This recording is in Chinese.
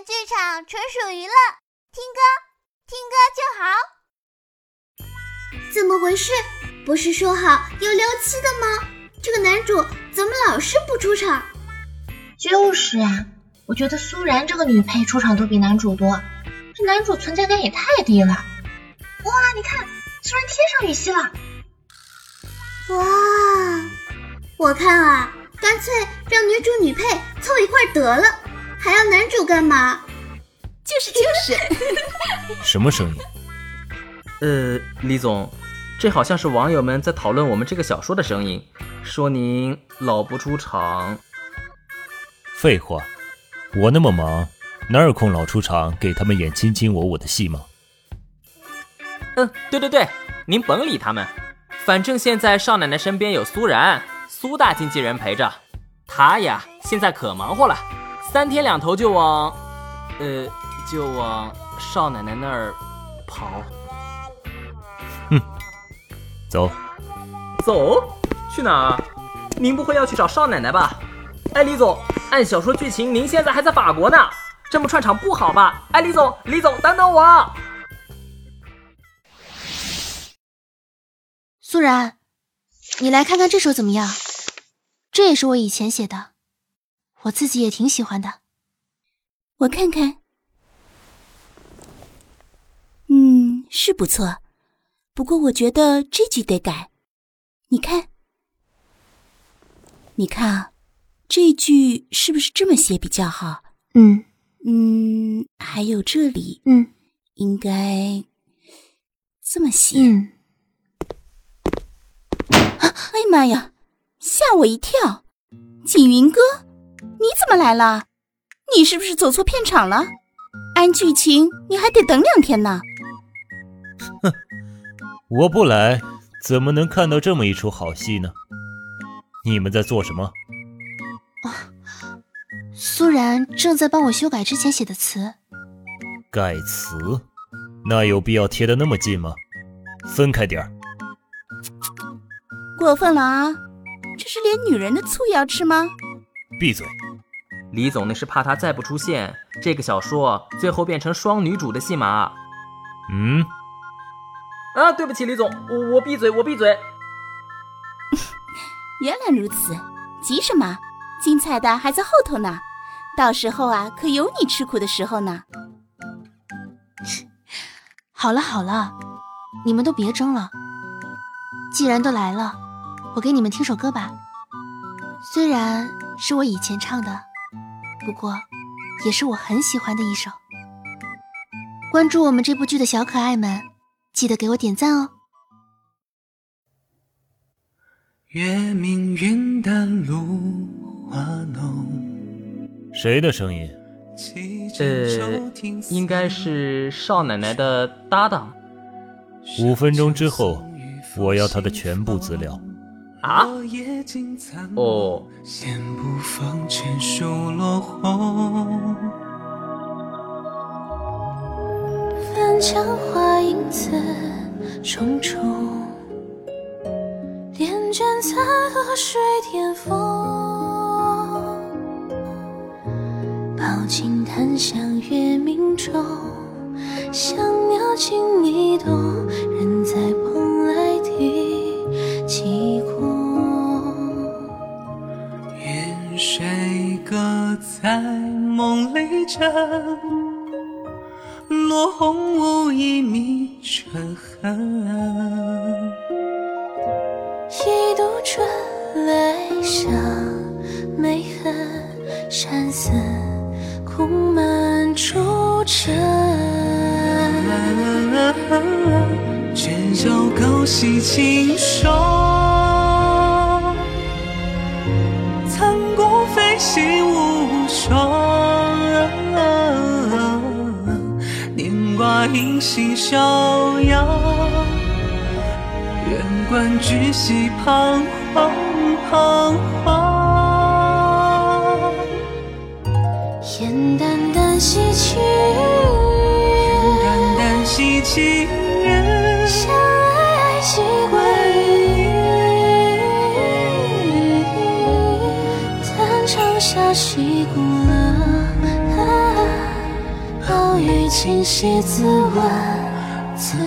本剧场纯属娱乐，听歌听歌就好。怎么回事？不是说好有六七的吗？这个男主怎么老是不出场？就是啊，我觉得苏然这个女配出场都比男主多，这男主存在感也太低了。哇，你看，苏然贴上羽西了。哇，我看啊，干脆让女主女配凑一块得了，还要男主干嘛？就是就是。什么声音？呃，李总，这好像是网友们在讨论我们这个小说的声音，说您老不出场。废话，我那么忙，哪有空老出场给他们演卿卿我我的戏吗？嗯，对对对，您甭理他们。反正现在少奶奶身边有苏然，苏大经纪人陪着，她呀现在可忙活了，三天两头就往，呃，就往少奶奶那儿跑。哼，走，走，去哪儿？您不会要去找少奶奶吧？哎，李总，按小说剧情，您现在还在法国呢，这么串场不好吧？哎，李总，李总，等等我。苏然，你来看看这首怎么样？这也是我以前写的，我自己也挺喜欢的。我看看，嗯，是不错，不过我觉得这句得改。你看，你看啊，这句是不是这么写比较好？嗯嗯，还有这里，嗯，应该这么写。嗯。哎呀妈呀！吓我一跳！锦云哥，你怎么来了？你是不是走错片场了？按剧情你还得等两天呢。哼，我不来怎么能看到这么一出好戏呢？你们在做什么？啊，苏然正在帮我修改之前写的词。改词？那有必要贴的那么近吗？分开点儿。过分了啊！这是连女人的醋也要吃吗？闭嘴！李总那是怕他再不出现，这个小说最后变成双女主的戏码。嗯？啊，对不起，李总，我我闭嘴，我闭嘴。原来如此，急什么？精彩的还在后头呢，到时候啊，可有你吃苦的时候呢。好了好了，你们都别争了，既然都来了。我给你们听首歌吧，虽然是我以前唱的，不过也是我很喜欢的一首。关注我们这部剧的小可爱们，记得给我点赞哦。月明云淡露花浓，谁的声音？呃，应该是少奶奶的搭档。五分钟之后，我要她的全部资料。啊！哦。翻墙花影子重重，帘卷残荷水颠峰。抱琴弹响月明中，香袅静你动，人在落红无意觅春痕。一度春泪向梅痕，山寺苦闷出尘。卷角高戏轻霜。挂音信逍遥，远观巨溪彷徨彷徨。烟淡淡惜情，烟淡淡惜情人，相爱爱几回。下西古清晰自问自